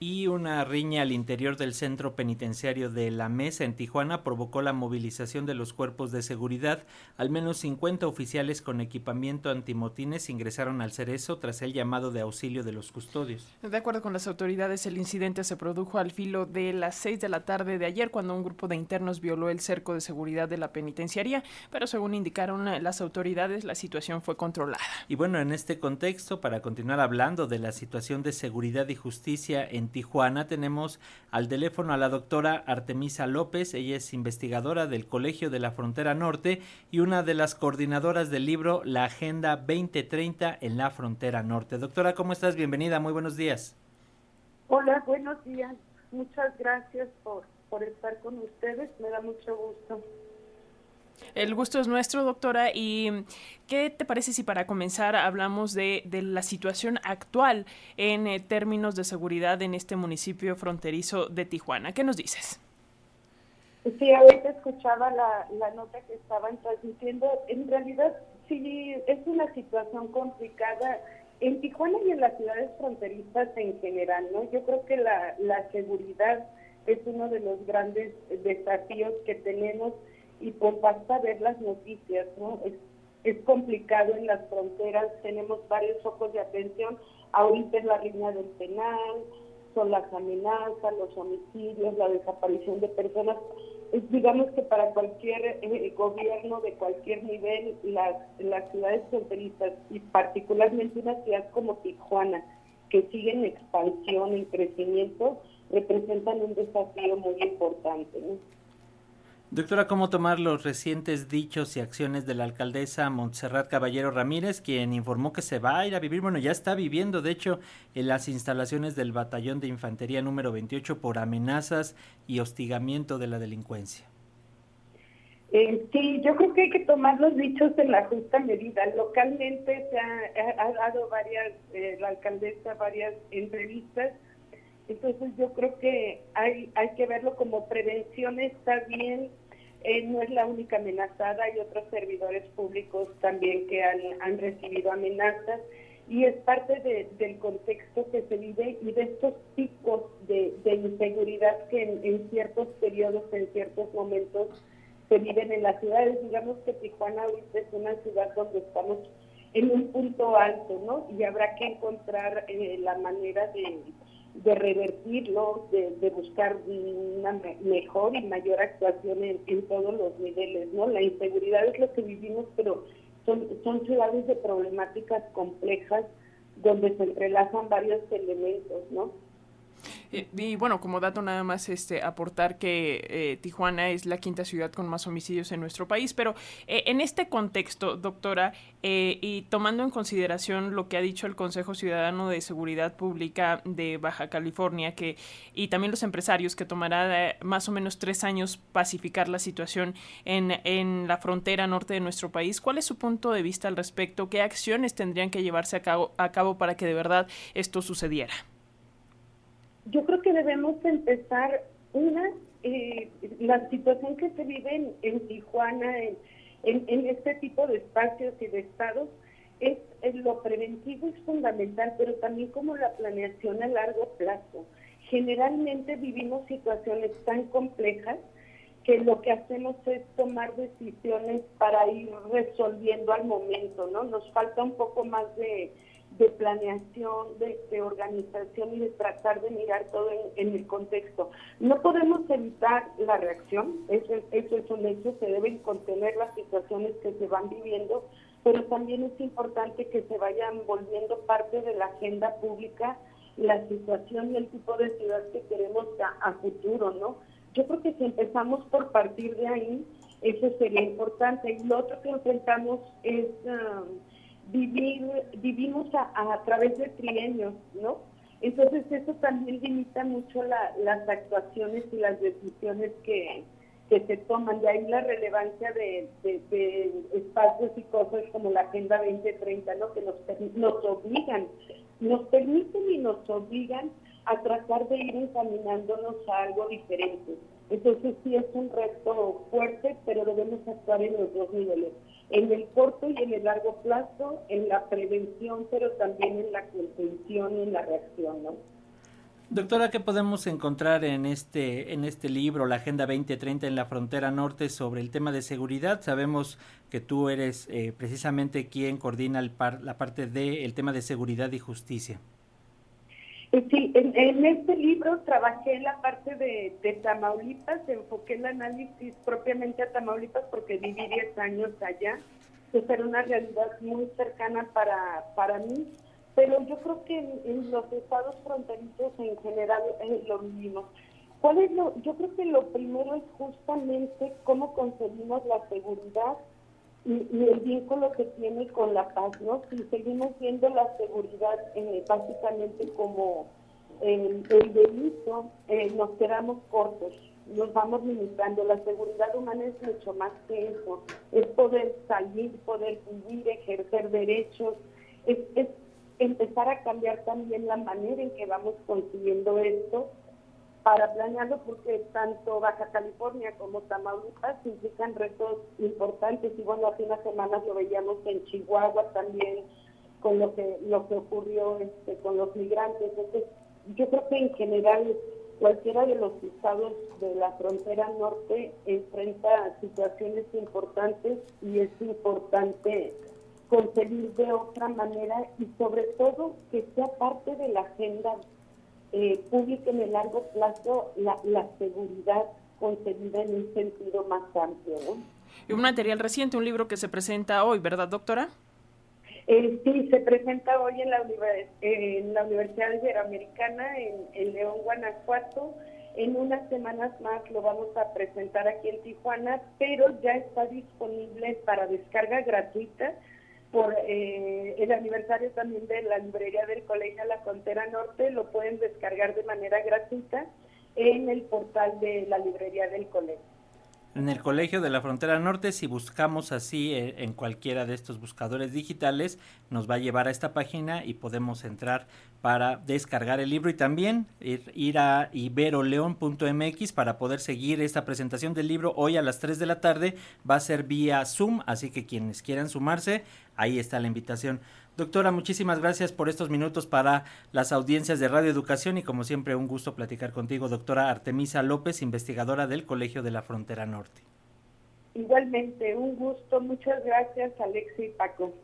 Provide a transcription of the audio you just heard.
y una riña al interior del centro penitenciario de La Mesa en Tijuana provocó la movilización de los cuerpos de seguridad. Al menos 50 oficiales con equipamiento antimotines ingresaron al cerezo tras el llamado de auxilio de los custodios. De acuerdo con las autoridades, el incidente se produjo al filo de las 6 de la tarde de ayer cuando un grupo de internos violó el cerco de seguridad de la penitenciaría, pero según indicaron las autoridades, la situación fue controlada. Y bueno, en este contexto, para continuar hablando de la situación de seguridad y justicia en Tijuana tenemos al teléfono a la doctora Artemisa López, ella es investigadora del Colegio de la Frontera Norte y una de las coordinadoras del libro La Agenda 2030 en la Frontera Norte. Doctora, ¿cómo estás? Bienvenida, muy buenos días. Hola, buenos días. Muchas gracias por, por estar con ustedes, me da mucho gusto. El gusto es nuestro, doctora. ¿Y qué te parece si para comenzar hablamos de, la situación actual en eh, términos de seguridad en este municipio fronterizo de Tijuana? ¿Qué nos dices? Sí, ahorita escuchaba la, la nota que estaban transmitiendo. En realidad, sí, es una situación complicada en Tijuana y en las ciudades fronterizas en general, ¿no? Yo creo que la, la seguridad es uno de los grandes desafíos que tenemos y pues basta ver las noticias, ¿no? Es, es complicado en las fronteras, tenemos varios focos de atención, ahorita es la línea del penal, son las amenazas, los homicidios, la desaparición de personas. Es, digamos que para cualquier eh, gobierno de cualquier nivel, las, las ciudades fronterizas y particularmente una ciudad como Tijuana, que sigue en expansión, en crecimiento, representan un desafío muy importante. ¿no? Doctora, ¿cómo tomar los recientes dichos y acciones de la alcaldesa Montserrat Caballero Ramírez, quien informó que se va a ir a vivir, bueno, ya está viviendo, de hecho, en las instalaciones del Batallón de Infantería número 28 por amenazas y hostigamiento de la delincuencia? Eh, sí, yo creo que hay que tomar los dichos en la justa medida. Localmente se ha, dado varias, eh, la alcaldesa varias entrevistas entonces yo creo que hay, hay que verlo como prevención, está bien, eh, no es la única amenazada, hay otros servidores públicos también que han, han recibido amenazas y es parte del contexto que se vive y de estos picos de, inseguridad que en, ciertos periodos, en ciertos momentos se viven en las ciudades. Digamos que Tijuana ahorita es una ciudad donde estamos en un punto alto, ¿no? Y habrá que encontrar eh, la manera de de revertirlo, de, buscar una mejor y mayor actuación en, todos los niveles, ¿no? La inseguridad es lo que vivimos, pero son, son ciudades de problemáticas complejas donde se entrelazan varios elementos, ¿no? Y, bueno, como dato nada más este aportar que eh, Tijuana es la quinta ciudad con más homicidios en nuestro país, pero eh, en este contexto, doctora, eh, y tomando en consideración lo que ha dicho el Consejo Ciudadano de Seguridad Pública de Baja California, que y también los empresarios que tomará más o menos tres años pacificar la situación en, en la frontera norte de nuestro país, ¿cuál es su punto de vista al respecto? ¿Qué acciones tendrían que llevarse a cabo, a cabo para que de verdad esto sucediera? Yo creo que debemos empezar una, eh, la situación que se vive en, Tijuana, en, este tipo de espacios y de estados, es, lo preventivo es fundamental, pero también como la planeación a largo plazo. Generalmente vivimos situaciones tan complejas que lo que hacemos es tomar decisiones para ir resolviendo al momento, ¿no? Nos falta un poco más de, de planeación, de, organización y de tratar de mirar todo en, el contexto. No podemos evitar la reacción, eso, eso es un hecho, se deben contener las situaciones que se van viviendo, pero también es importante que se vayan volviendo parte de la agenda pública la situación y el tipo de ciudad que queremos a, futuro, ¿no? Yo creo que si empezamos por partir de ahí, eso sería importante. Y lo otro que enfrentamos es... Um, vivir, vivimos a, a, través de trienios, ¿no? Entonces eso también limita mucho las actuaciones y las decisiones que, se toman. De ahí la relevancia de, espacios y cosas como la Agenda 2030, ¿no? Que nos, nos obligan, nos permiten y nos obligan a tratar de ir encaminándonos a algo diferente. Entonces sí es un reto fuerte, pero debemos actuar en los dos niveles en el corto y en el largo plazo, en la prevención, pero también en la contención y en la reacción, ¿no? Doctora, ¿qué podemos encontrar en este, en este libro, la Agenda 2030 en la frontera norte, sobre el tema de seguridad? Sabemos que tú eres eh, precisamente quien coordina el par, la parte del tema de seguridad y justicia. Eh, sí, en, este libro trabajé en la parte de, Tamaulipas, enfoqué el análisis propiamente a Tamaulipas porque viví 10 años allá, que era una realidad muy cercana para, para mí pero yo creo que en, los estados fronterizos en general eh, lo vivimos. ¿Cuál es lo? Yo creo que lo primero es justamente cómo concebimos la seguridad y, el vínculo que tiene con la paz, ¿no? Si seguimos viendo la seguridad eh, básicamente como el, delito, eh, nos quedamos cortos, nos vamos limitando. La seguridad humana es mucho más que eso, es poder salir, poder vivir, ejercer derechos, es, es empezar a cambiar también la manera en que vamos consiguiendo esto para planearlo porque tanto Baja California como Tamaulipas implican retos importantes y bueno, hace unas semanas lo veíamos en Chihuahua también con lo que lo que ocurrió este, con los migrantes. Entonces, yo creo que en general cualquiera de los estados de la frontera norte enfrenta situaciones importantes y es importante concebir de otra manera y sobre todo que sea parte de la agenda eh, pública en el largo plazo la, la seguridad concebida en un sentido más amplio. Y un material reciente, un libro que se presenta hoy, ¿verdad, doctora? Eh, sí, se presenta hoy en la, en la Universidad Iberoamericana en, en León, Guanajuato. En unas semanas más lo vamos a presentar aquí en Tijuana, pero ya está disponible para descarga gratuita por eh, el aniversario también de la librería del Colegio La Frontera Norte, lo pueden descargar de manera gratuita en el portal de la librería del colegio. En el Colegio de la Frontera Norte, si buscamos así eh, en cualquiera de estos buscadores digitales, nos va a llevar a esta página y podemos entrar para descargar el libro y también ir, ir a iberoleón.mx para poder seguir esta presentación del libro hoy a las 3 de la tarde. Va a ser vía Zoom, así que quienes quieran sumarse, ahí está la invitación. Doctora, muchísimas gracias por estos minutos para las audiencias de Radio Educación y como siempre un gusto platicar contigo, doctora Artemisa López, investigadora del Colegio de la Frontera Norte. Igualmente, un gusto. Muchas gracias, Alexi y Paco.